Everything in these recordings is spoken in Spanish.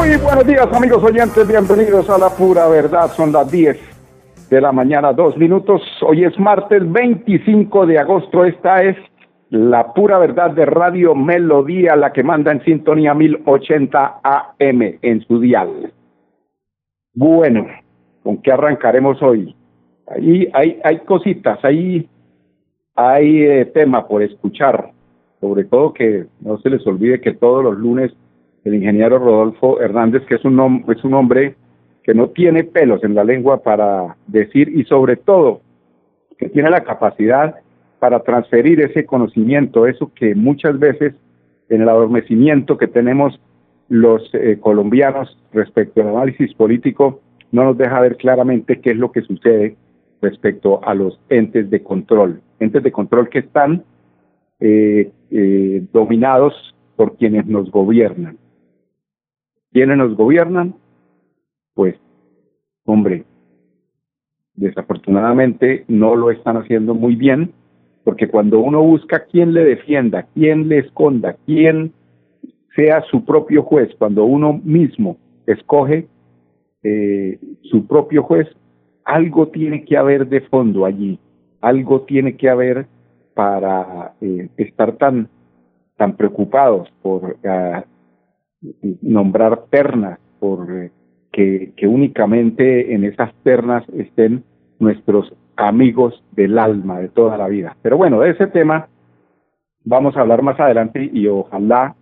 Muy buenos días amigos oyentes, bienvenidos a La Pura Verdad, son las 10 de la mañana, dos minutos, hoy es martes 25 de agosto, esta es La Pura Verdad de Radio Melodía, la que manda en sintonía 1080 AM en su dial. Bueno, ¿con qué arrancaremos hoy? Ahí hay, hay cositas, ahí hay eh, tema por escuchar, sobre todo que no se les olvide que todos los lunes el ingeniero Rodolfo Hernández, que es un, es un hombre que no tiene pelos en la lengua para decir y sobre todo que tiene la capacidad para transferir ese conocimiento, eso que muchas veces en el adormecimiento que tenemos los eh, colombianos respecto al análisis político no nos deja ver claramente qué es lo que sucede respecto a los entes de control, entes de control que están eh, eh, dominados por quienes nos gobiernan. ¿Quiénes nos gobiernan? Pues, hombre, desafortunadamente no lo están haciendo muy bien, porque cuando uno busca quién le defienda, quién le esconda, quién sea su propio juez, cuando uno mismo escoge eh, su propio juez, algo tiene que haber de fondo allí, algo tiene que haber para eh, estar tan, tan preocupados por uh, nombrar ternas, por eh, que, únicamente en esas ternas estén nuestros amigos del alma de toda la vida. Pero bueno, de ese tema vamos a hablar más adelante y ojalá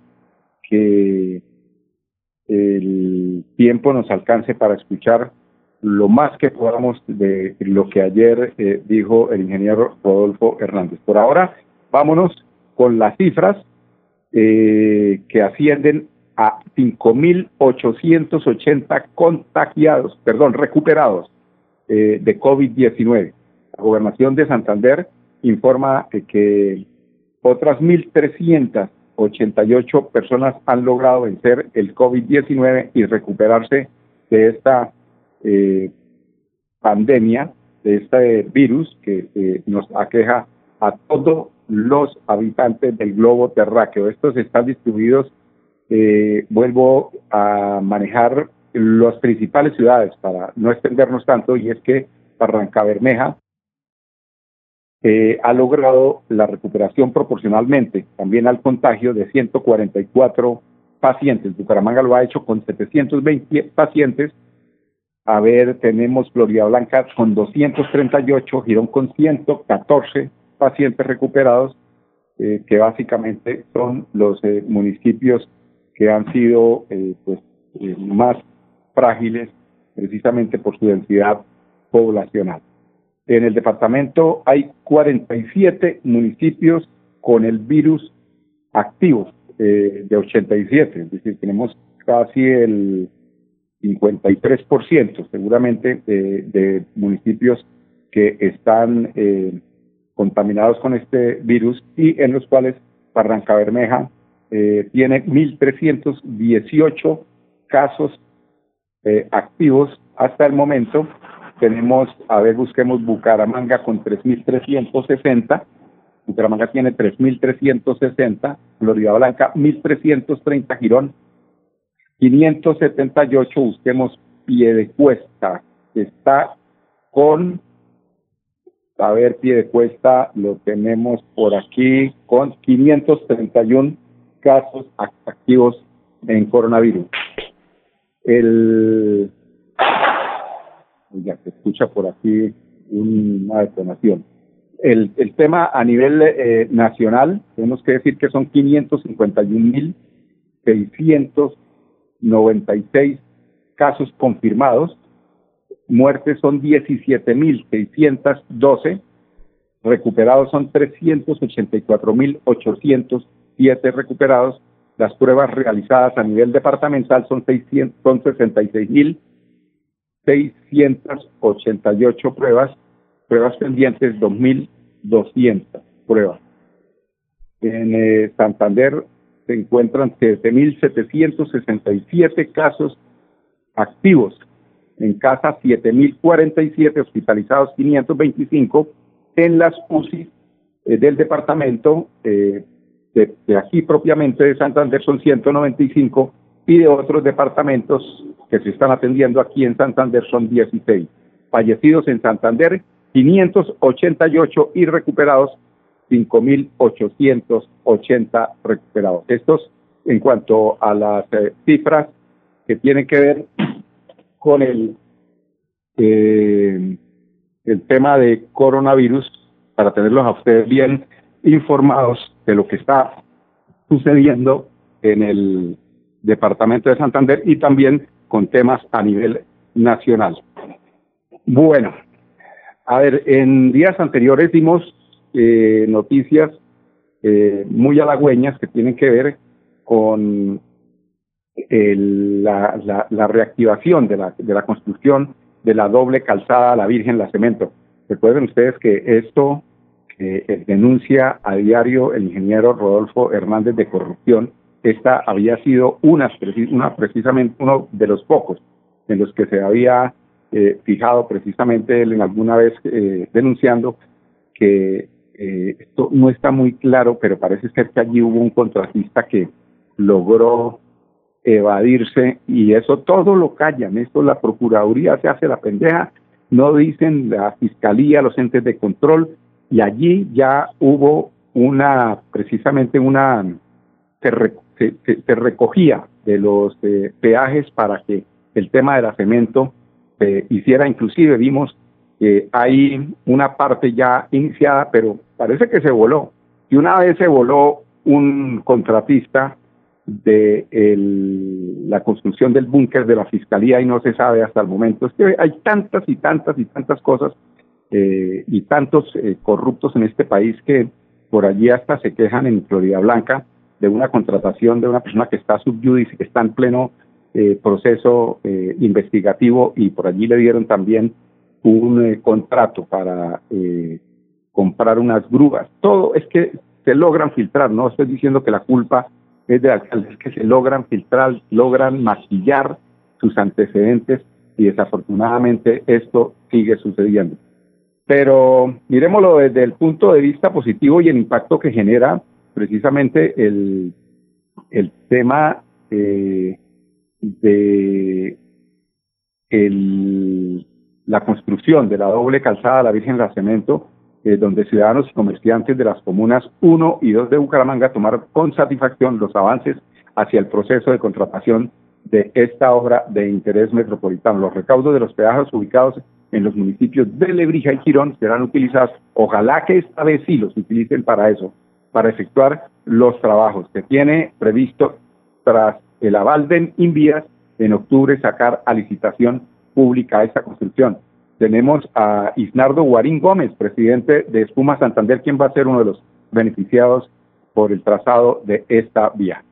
que el tiempo nos alcance para escuchar lo más que podamos de lo que ayer eh, dijo el ingeniero Rodolfo Hernández. Por ahora, vámonos con las cifras eh, que ascienden a 5.880 contagiados, perdón, recuperados eh, de COVID-19. La gobernación de Santander informa eh, que otras 1.388 personas han logrado vencer el COVID-19 y recuperarse de esta eh, pandemia, de este virus que eh, nos aqueja a todos los habitantes del globo terráqueo. Estos están distribuidos eh, vuelvo a manejar las principales ciudades para no extendernos tanto, y es que Barranca Bermeja eh, ha logrado la recuperación proporcionalmente también al contagio de 144 pacientes. Bucaramanga lo ha hecho con 720 pacientes. A ver, tenemos Florida Blanca con 238, Girón con 114 pacientes recuperados, eh, que básicamente son los eh, municipios que han sido eh, pues, eh, más frágiles precisamente por su densidad poblacional. En el departamento hay 47 municipios con el virus activo eh, de 87, es decir, tenemos casi el 53% seguramente de, de municipios que están eh, contaminados con este virus y en los cuales Barranca Bermeja eh, tiene 1.318 casos eh, activos hasta el momento. Tenemos, a ver, busquemos Bucaramanga con 3.360. Bucaramanga tiene 3.360. Florida Blanca, 1.330. Girón, 578. Busquemos Piedecuesta, que está con a ver, pie de cuesta lo tenemos por aquí con 531 casos activos en coronavirus. El ya se escucha por aquí una detonación. El, el tema a nivel eh, nacional, tenemos que decir que son 551.696 casos confirmados, muertes son 17.612, recuperados son 384.800 siete recuperados. Las pruebas realizadas a nivel departamental son, 600, son 66.000 688 pruebas, pruebas pendientes 2.200 pruebas. En eh, Santander se encuentran 7.767 casos activos, en casa 7.047, hospitalizados 525, en las UCI eh, del departamento, eh, de, aquí propiamente de Santander son 195 y de otros departamentos que se están atendiendo aquí en Santander son 16. Fallecidos en Santander 588 y recuperados 5.880 recuperados. Estos en cuanto a las eh, cifras que tienen que ver con el, eh, el tema de coronavirus, para tenerlos a ustedes bien informados de lo que está sucediendo en el departamento de Santander y también con temas a nivel nacional. Bueno, a ver, en días anteriores dimos eh, noticias eh, muy halagüeñas que tienen que ver con el, la, la, la, reactivación de la, de la construcción de la doble calzada La Virgen La Cemento. Recuerden ustedes que esto eh, denuncia a diario el ingeniero Rodolfo Hernández de corrupción. Esta había sido una, precisamente uno de los pocos en los que se había eh, fijado precisamente él en alguna vez eh, denunciando que eh, esto no está muy claro, pero parece ser que allí hubo un contratista que logró evadirse y eso todo lo callan, esto la Procuraduría se hace la pendeja, no dicen la Fiscalía, los entes de control y allí ya hubo una, precisamente una, se, se, recogía de los eh, peajes para que el tema de la cemento se hiciera, inclusive vimos que hay una parte ya iniciada, pero parece que se voló. Y una vez se voló un contratista de la construcción del búnker de la fiscalía y no se sabe hasta el momento. Es que hay tantas y tantas y tantas cosas eh, y tantos eh, corruptos en este país que por allí hasta se quejan en Florida Blanca de una contratación de una persona que está subyudice, que está en pleno eh, proceso eh, investigativo y por allí le dieron también un eh, contrato para eh, comprar unas grúas. Todo es que se logran filtrar, no estoy diciendo que la culpa es de alcalde, es que se logran filtrar, logran maquillar sus antecedentes y desafortunadamente esto sigue sucediendo. Pero miremoslo desde el punto de vista positivo y el impacto que genera precisamente el, el tema eh, de el la construcción de la doble calzada La Virgen de Cemento, eh, donde ciudadanos y comerciantes de las comunas 1 y 2 de Bucaramanga tomaron con satisfacción los avances hacia el proceso de contratación de esta obra de interés metropolitano. Los recaudos de los peajes ubicados en los municipios de Lebrija y Girón serán utilizados. Ojalá que esta vez sí los utilicen para eso, para efectuar los trabajos que tiene previsto tras el aval de Invías en octubre sacar a licitación pública esta construcción. Tenemos a Isnardo Guarín Gómez, presidente de Espuma Santander, quien va a ser uno de los beneficiados por el trazado de esta vía.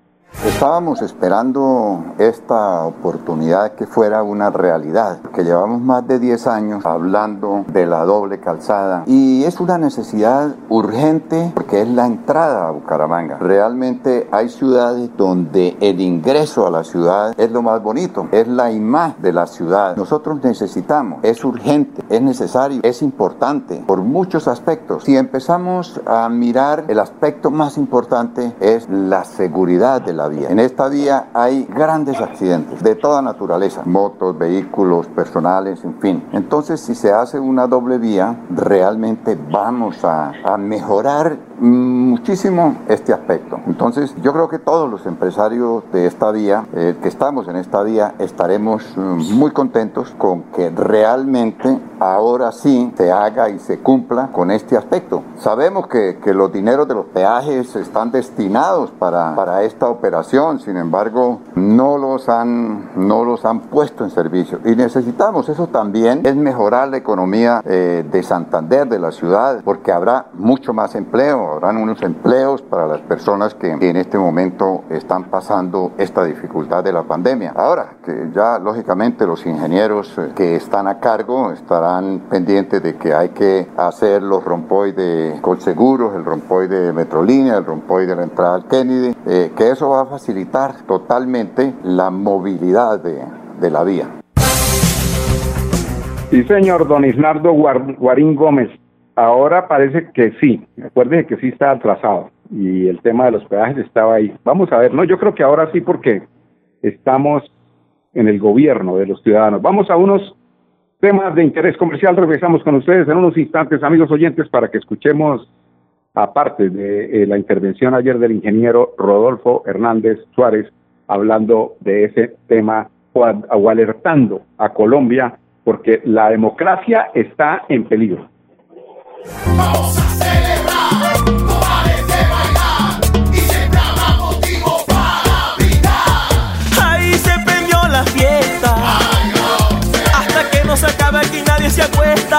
Estábamos esperando esta oportunidad que fuera una realidad, que llevamos más de 10 años hablando de la doble calzada y es una necesidad urgente porque es la entrada a Bucaramanga. Realmente hay ciudades donde el ingreso a la ciudad es lo más bonito, es la imagen de la ciudad. Nosotros necesitamos, es urgente, es necesario, es importante por muchos aspectos. Si empezamos a mirar el aspecto más importante es la seguridad de la vía. En esta vía hay grandes accidentes de toda naturaleza, motos, vehículos, personales, en fin. Entonces, si se hace una doble vía, realmente vamos a, a mejorar muchísimo este aspecto. Entonces, yo creo que todos los empresarios de esta vía, eh, que estamos en esta vía, estaremos mm, muy contentos con que realmente ahora sí se haga y se cumpla con este aspecto. Sabemos que, que los dineros de los peajes están destinados para, para esta operación sin embargo, no los han, no los han puesto en servicio. Y necesitamos eso también, es mejorar la economía eh, de Santander, de la ciudad, porque habrá mucho más empleo, habrán unos empleos para las personas que en este momento están pasando esta dificultad de la pandemia. Ahora, que ya lógicamente los ingenieros eh, que están a cargo estarán pendientes de que hay que hacer los rompoy de Colseguros, el rompoy de Metrolínea, el rompoy de la entrada al Kennedy, eh, que eso va a facilitar totalmente la movilidad de, de la vía. Sí, señor don Isnardo Guarín Gómez. Ahora parece que sí. Acuérdese que sí está atrasado y el tema de los peajes estaba ahí. Vamos a ver, no, yo creo que ahora sí porque estamos en el gobierno de los ciudadanos. Vamos a unos temas de interés comercial. Regresamos con ustedes en unos instantes, amigos oyentes, para que escuchemos, aparte de eh, la intervención ayer del ingeniero Rodolfo Hernández Suárez, hablando de ese tema o, alertando a Colombia porque la democracia está en peligro. Vamos a celebrar. se acaba aquí nadie se acuesta.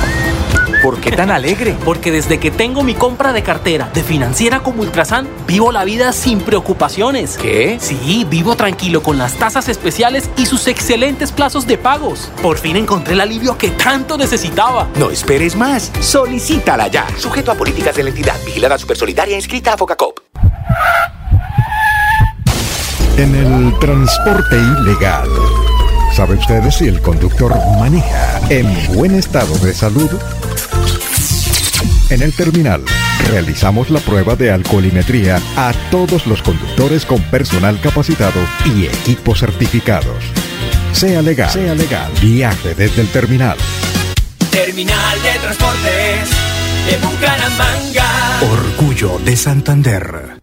¿Por qué tan alegre? Porque desde que tengo mi compra de cartera de financiera como Ultrasan, vivo la vida sin preocupaciones. ¿Qué? Sí, vivo tranquilo con las tasas especiales y sus excelentes plazos de pagos. Por fin encontré el alivio que tanto necesitaba. No esperes más. Solicítala ya. Sujeto a políticas de la entidad. Vigilada Supersolidaria inscrita a Focacop. En el transporte ilegal. ¿Sabe usted si el conductor maneja en buen estado de salud? En el terminal, realizamos la prueba de alcoholimetría a todos los conductores con personal capacitado y equipos certificados. Sea legal, sea legal, viaje desde el terminal. Terminal de Transportes de Bucaramanga. Orgullo de Santander.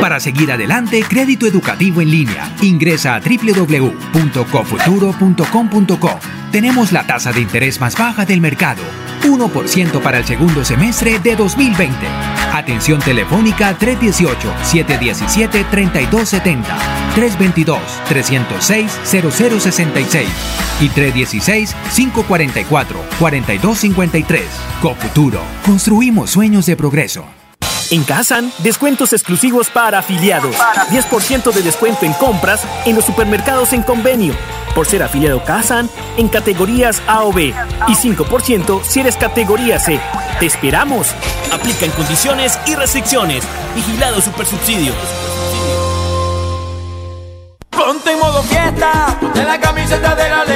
Para seguir adelante, crédito educativo en línea. Ingresa a www.cofuturo.com.co. Tenemos la tasa de interés más baja del mercado. 1% para el segundo semestre de 2020. Atención telefónica 318-717-3270, 322-306-0066 y 316-544-4253. Cofuturo. Construimos sueños de progreso. En Kazan, descuentos exclusivos para afiliados. 10% de descuento en compras en los supermercados en convenio. Por ser afiliado Kazan en categorías A o B. Y 5% si eres categoría C. ¡Te esperamos! Aplica en condiciones y restricciones. Vigilado Supersubsidio. Ponte en modo fiesta, ponte la camiseta de la alegría,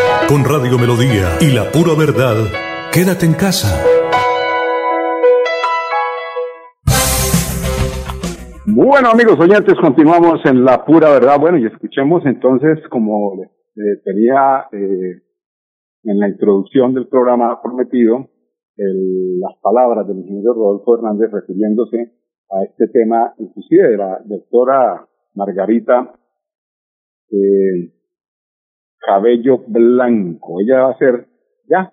Con Radio Melodía y la pura verdad, quédate en casa. Bueno amigos oyentes, continuamos en la pura verdad. Bueno, y escuchemos entonces como eh, tenía en la introducción del programa prometido las palabras del ingeniero Rodolfo Hernández refiriéndose a este tema, inclusive de la doctora Margarita Cabello Blanco. Ella va a ser, ya,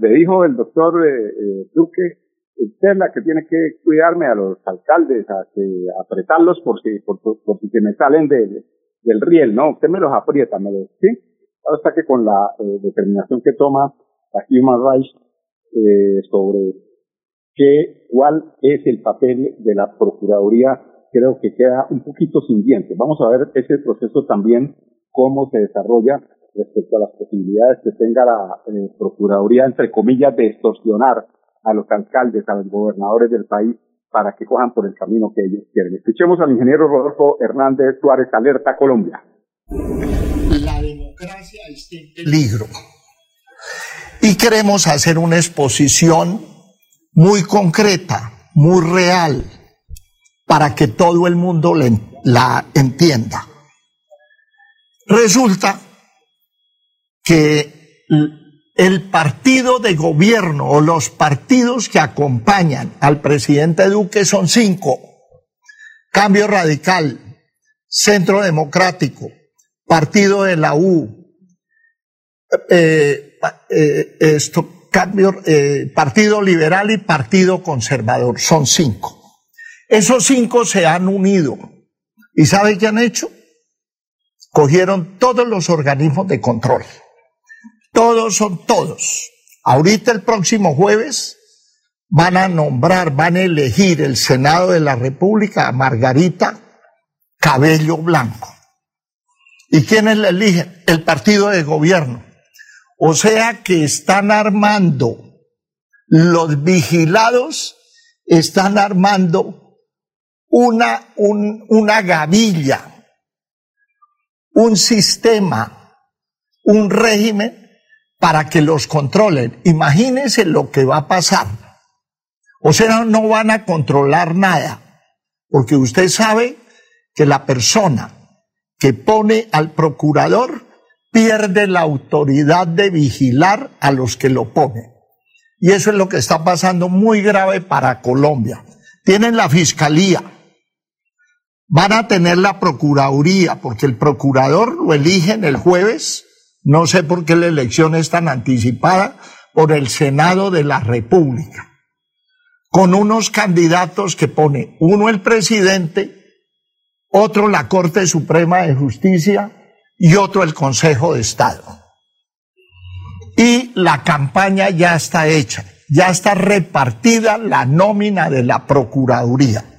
le dijo el doctor eh, Duque, usted es la que tiene que cuidarme a los alcaldes, a que apretarlos por si, por, por si se me salen de, del riel, ¿no? Usted me los aprieta, me los, ¿sí? Hasta que con la eh, determinación que toma la Human Rights eh, sobre qué, cuál es el papel de la Procuraduría, creo que queda un poquito sin dientes. Vamos a ver ese proceso también, cómo se desarrolla respecto a las posibilidades que tenga la eh, Procuraduría, entre comillas, de extorsionar a los alcaldes, a los gobernadores del país para que cojan por el camino que ellos quieren. Escuchemos al ingeniero Rodolfo Hernández Suárez, Alerta Colombia. La democracia está en peligro. Y queremos hacer una exposición muy concreta, muy real, para que todo el mundo la entienda. Resulta que el partido de gobierno o los partidos que acompañan al presidente Duque son cinco. Cambio Radical, Centro Democrático, Partido de la U, eh, eh, esto, cambio, eh, Partido Liberal y Partido Conservador. Son cinco. Esos cinco se han unido. ¿Y sabe qué han hecho? Cogieron todos los organismos de control todos son todos. Ahorita el próximo jueves van a nombrar, van a elegir el Senado de la República a Margarita Cabello Blanco. ¿Y quiénes la eligen? El partido de gobierno. O sea que están armando, los vigilados están armando una, una gavilla, un sistema, un régimen para que los controlen. Imagínense lo que va a pasar. O sea, no van a controlar nada, porque usted sabe que la persona que pone al procurador pierde la autoridad de vigilar a los que lo ponen. Y eso es lo que está pasando muy grave para Colombia. Tienen la fiscalía, van a tener la procuraduría, porque el procurador lo eligen el jueves no sé por qué la elección es tan anticipada por el Senado de la República, con unos candidatos que pone uno el presidente, otro la Corte Suprema de Justicia y otro el Consejo de Estado. Y la campaña ya está hecha, ya está repartida la nómina de la Procuraduría.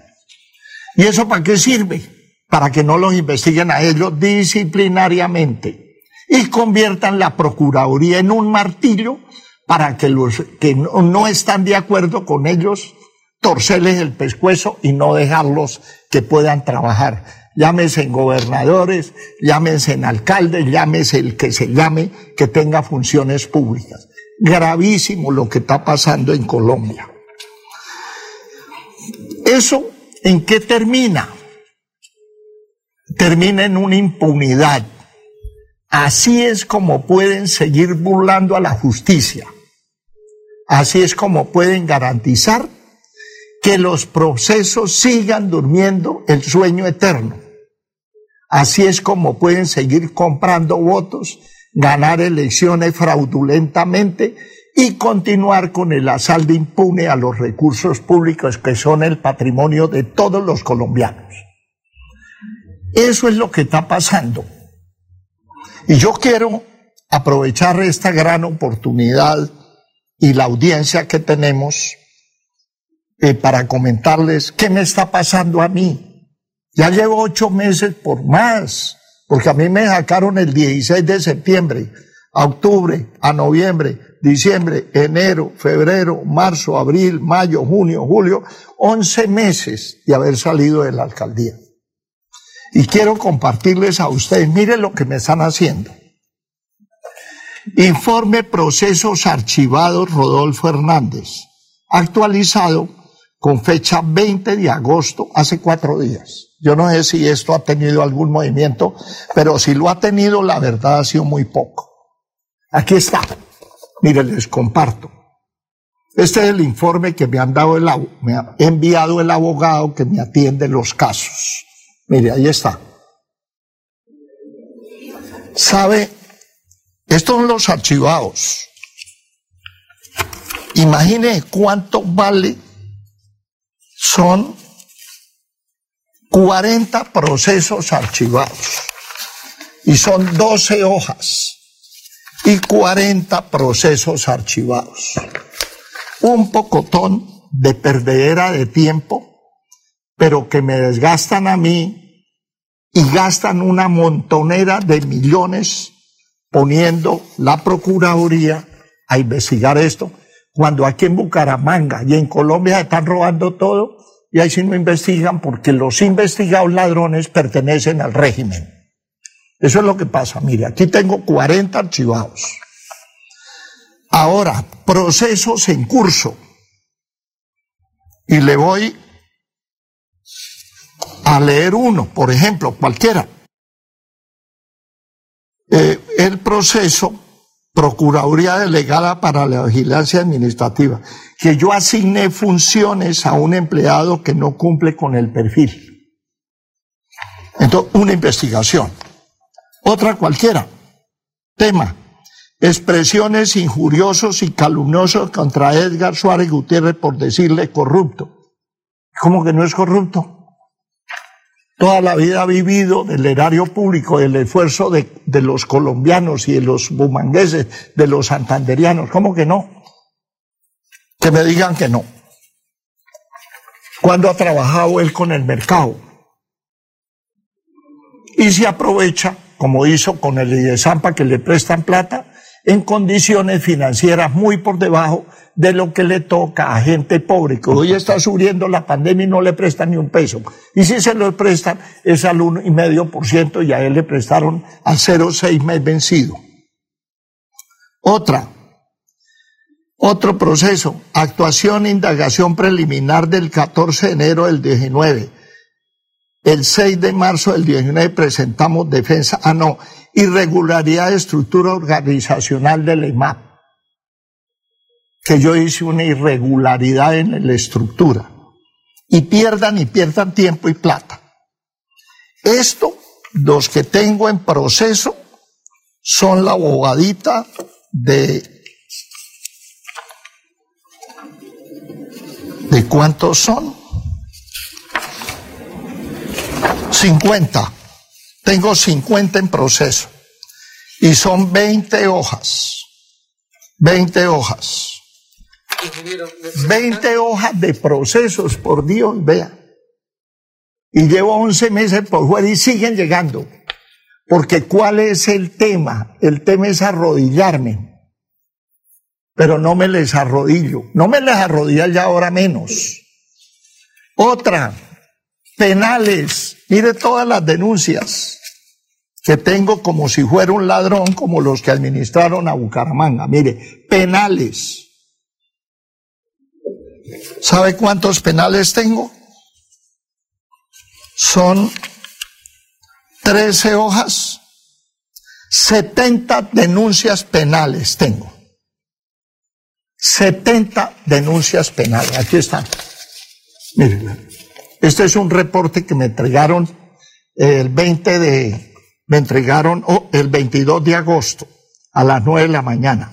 ¿Y eso para qué sirve? Para que no los investiguen a ellos disciplinariamente y conviertan la Procuraduría en un martillo para que los que no, están de acuerdo con ellos torcerles el pescuezo y no dejarlos que puedan trabajar. Llámese en gobernadores, llámese en alcaldes, llámese el que se llame, que tenga funciones públicas. Gravísimo lo que está pasando en Colombia. ¿Eso en qué termina? Termina en una impunidad Así es como pueden seguir burlando a la justicia. Así es como pueden garantizar que los procesos sigan durmiendo el sueño eterno. Así es como pueden seguir comprando votos, ganar elecciones fraudulentamente y continuar con el asalto impune a los recursos públicos que son el patrimonio de todos los colombianos. Eso es lo que está pasando. Y yo quiero aprovechar esta gran oportunidad y la audiencia que tenemos eh, para comentarles qué me está pasando a mí. Ya llevo ocho meses por más, porque a mí me sacaron el 16 de septiembre, a octubre, a noviembre, diciembre, enero, febrero, marzo, abril, mayo, junio, julio, once meses de haber salido de la alcaldía. Y quiero compartirles a ustedes, miren lo que me están haciendo. Informe Procesos Archivados Rodolfo Hernández, actualizado con fecha 20 de agosto, hace cuatro días. Yo no sé si esto ha tenido algún movimiento, pero si lo ha tenido, la verdad ha sido muy poco. Aquí está. Miren, les comparto. Este es el informe que me han dado el, me ha enviado el abogado que me atiende los casos. Mire, ahí está. ¿Sabe? Estos son los archivados. Imagine cuánto vale. Son 40 procesos archivados. Y son 12 hojas. Y 40 procesos archivados. Un pocotón de perdedera de tiempo, pero que me desgastan a mí y gastan una montonera de millones poniendo la Procuraduría a investigar esto, cuando aquí en Bucaramanga y en Colombia están robando todo y ahí sí no investigan porque los investigados ladrones pertenecen al régimen. Eso es lo que pasa. Mire, aquí tengo 40 archivados. Ahora, procesos en curso. Y le voy a leer uno, por ejemplo, cualquiera. Eh, el proceso Procuraduría Delegada para la Vigilancia Administrativa, que yo asigné funciones a un empleado que no cumple con el perfil. Entonces, una investigación. Otra cualquiera. Tema. Expresiones injuriosos y calumniosos contra Edgar Suárez Gutiérrez por decirle corrupto. ¿Cómo que no es corrupto? Toda la vida ha vivido del erario público, del esfuerzo de, de los colombianos y de los bumangueses, de los santanderianos. ¿Cómo que no? Que me digan que no. ¿Cuándo ha trabajado él con el mercado? Y se aprovecha, como hizo con el IDESAMPA, que le prestan plata, en condiciones financieras muy por debajo de lo que le toca a gente pobre, que hoy está sufriendo la pandemia y no le prestan ni un peso. Y si se lo prestan, es al uno y a él le prestaron al 0,6 mes vencido. Otra, otro proceso, actuación indagación preliminar del 14 de enero del 19. El 6 de marzo del 19 presentamos defensa, ah no, irregularidad de estructura organizacional del IMAP que yo hice una irregularidad en la estructura. Y pierdan y pierdan tiempo y plata. Esto, los que tengo en proceso, son la abogadita de... ¿De cuántos son? 50. Tengo 50 en proceso. Y son 20 hojas. 20 hojas. 20 hojas de procesos, por Dios, vea. Y llevo 11 meses por fuera y siguen llegando. Porque ¿cuál es el tema? El tema es arrodillarme. Pero no me les arrodillo. No me les arrodillo ya ahora menos. Otra, penales. Mire todas las denuncias que tengo como si fuera un ladrón, como los que administraron a Bucaramanga. Mire, penales. ¿Sabe cuántos penales tengo? Son 13 hojas, 70 denuncias penales tengo. 70 denuncias penales. Aquí están. Miren, este es un reporte que me entregaron el 20 de, me entregaron oh, el 22 de agosto a las 9 de la mañana.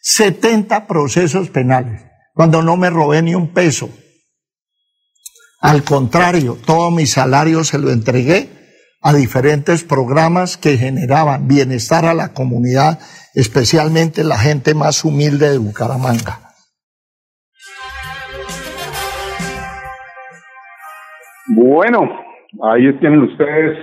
70 procesos penales cuando no me robé ni un peso. Al contrario, todo mi salario se lo entregué a diferentes programas que generaban bienestar a la comunidad, especialmente la gente más humilde de Bucaramanga. Bueno, ahí tienen ustedes.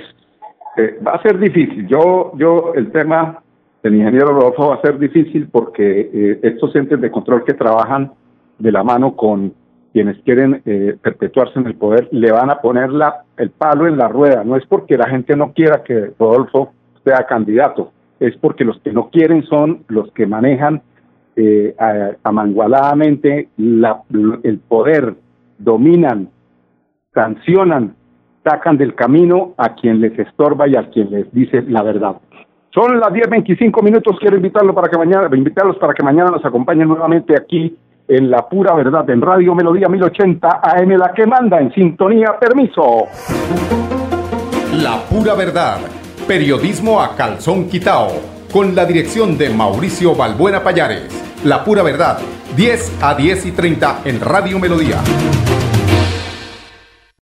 Eh, va a ser difícil. Yo, yo, el tema del ingeniero Rodolfo va a ser difícil porque eh, estos entes de control que trabajan de la mano con quienes quieren eh, perpetuarse en el poder, le van a poner la, el palo en la rueda. No es porque la gente no quiera que Rodolfo sea candidato, es porque los que no quieren son los que manejan eh, amangualadamente la, el poder, dominan, sancionan, sacan del camino a quien les estorba y a quien les dice la verdad. Son las 10.25 minutos, quiero invitarlos para que mañana, invitarlos para que mañana nos acompañen nuevamente aquí en la pura verdad, en Radio Melodía 1080 AM, la que manda en sintonía, permiso. La pura verdad, periodismo a calzón quitao, con la dirección de Mauricio Balbuena Payares. La pura verdad, 10 a 10 y 30 en Radio Melodía.